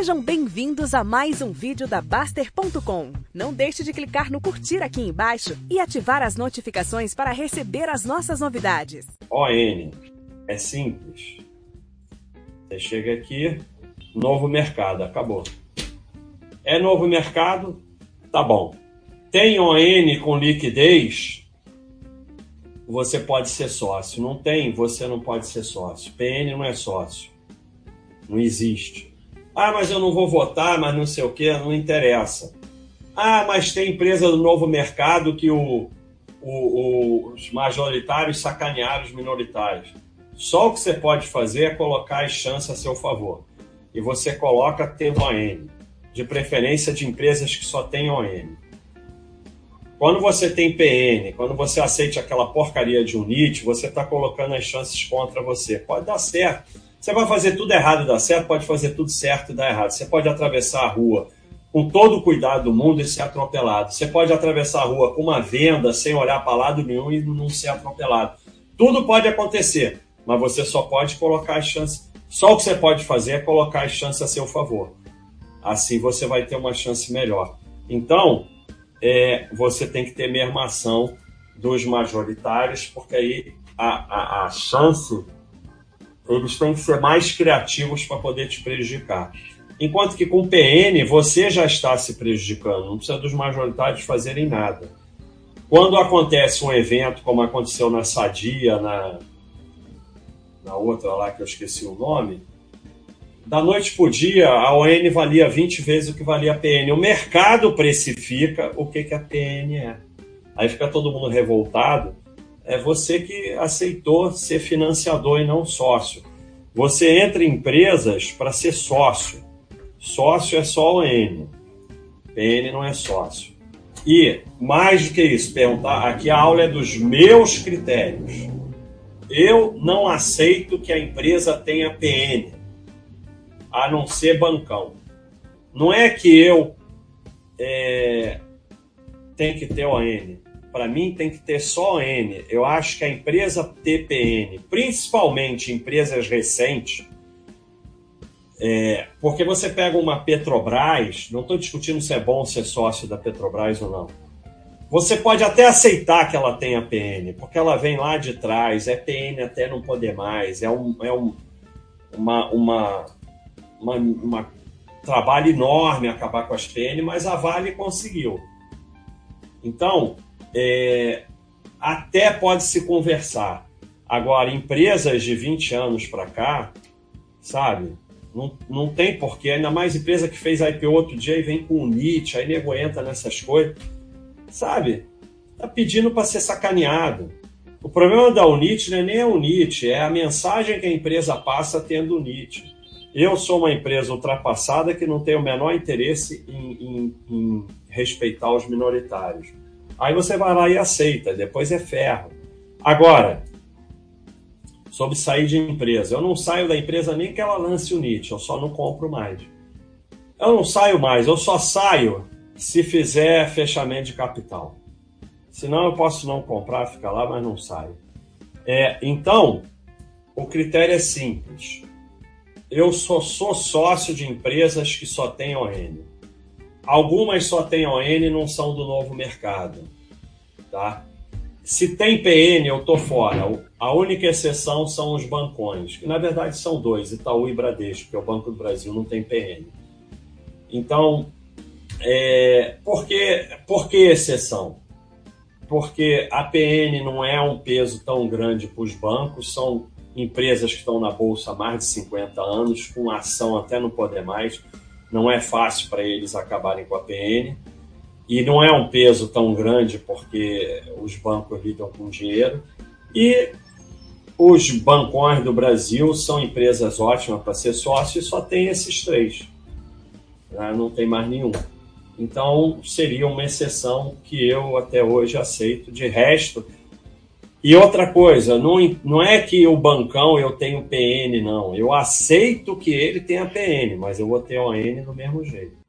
Sejam bem-vindos a mais um vídeo da Baster.com. Não deixe de clicar no curtir aqui embaixo e ativar as notificações para receber as nossas novidades. ON é simples. Você chega aqui, novo mercado, acabou. É novo mercado, tá bom. Tem ON com liquidez, você pode ser sócio. Não tem, você não pode ser sócio. PN não é sócio. Não existe. Ah, mas eu não vou votar, mas não sei o que, não interessa. Ah, mas tem empresa do novo mercado que o, o, o, os majoritários sacanearam os minoritários. Só o que você pode fazer é colocar as chances a seu favor. E você coloca ter ON, de preferência de empresas que só têm ON. Quando você tem PN, quando você aceite aquela porcaria de UNIT, você está colocando as chances contra você. Pode dar certo você vai fazer tudo errado e dar certo, pode fazer tudo certo e dar errado. Você pode atravessar a rua com todo o cuidado do mundo e ser atropelado. Você pode atravessar a rua com uma venda sem olhar para lado nenhum e não ser atropelado. Tudo pode acontecer, mas você só pode colocar as chances. Só o que você pode fazer é colocar as chances a seu favor. Assim você vai ter uma chance melhor. Então, é, você tem que ter mesmo ação dos majoritários, porque aí a, a, a chance eles têm que ser mais criativos para poder te prejudicar. Enquanto que com PN você já está se prejudicando, não precisa dos majoritários fazerem nada. Quando acontece um evento, como aconteceu na Sadia, na, na outra lá que eu esqueci o nome, da noite para o dia a ON valia 20 vezes o que valia a PN. O mercado precifica o que, que a PN é. Aí fica todo mundo revoltado é você que aceitou ser financiador e não sócio. Você entra em empresas para ser sócio. Sócio é só o N. PN não é sócio. E, mais do que isso, perguntar, aqui a aula é dos meus critérios. Eu não aceito que a empresa tenha PN, a não ser bancão. Não é que eu é, tenho que ter ON para mim tem que ter só N. Eu acho que a empresa TPN, principalmente empresas recentes, é, porque você pega uma Petrobras, não estou discutindo se é bom ser sócio da Petrobras ou não. Você pode até aceitar que ela tenha PN, porque ela vem lá de trás, é PN até não poder mais, é um, é um uma, uma, uma, uma trabalho enorme acabar com as PN, mas a Vale conseguiu. Então, é, até pode se conversar. Agora, empresas de 20 anos para cá, sabe? Não, não tem porquê, ainda mais empresa que fez IPO outro dia e vem com o NIT, aí nego entra nessas coisas, sabe? Tá pedindo para ser sacaneado. O problema da Unit não é nem a Unit, é a mensagem que a empresa passa tendo Unit. Eu sou uma empresa ultrapassada que não tem o menor interesse em, em, em respeitar os minoritários. Aí você vai lá e aceita, depois é ferro. Agora, sobre sair de empresa, eu não saio da empresa nem que ela lance o NIT, eu só não compro mais. Eu não saio mais, eu só saio se fizer fechamento de capital. Senão eu posso não comprar, ficar lá, mas não saio. É, então, o critério é simples. Eu só sou sócio de empresas que só têm ON. Algumas só têm ON e não são do novo mercado. Tá? Se tem PN, eu tô fora. A única exceção são os bancões, que na verdade são dois, Itaú e Bradesco, porque o Banco do Brasil não tem PN. Então, é, por, que, por que exceção? Porque a PN não é um peso tão grande para os bancos, são empresas que estão na bolsa há mais de 50 anos, com ação até não poder mais não é fácil para eles acabarem com a PN. E não é um peso tão grande porque os bancos lidam com dinheiro. E os bancões do Brasil são empresas ótimas para ser sócio e só tem esses três. Né? Não tem mais nenhum. Então seria uma exceção que eu até hoje aceito. De resto, e outra coisa, não, não é que o bancão eu tenho PN, não. Eu aceito que ele tenha PN, mas eu vou ter ON do mesmo jeito.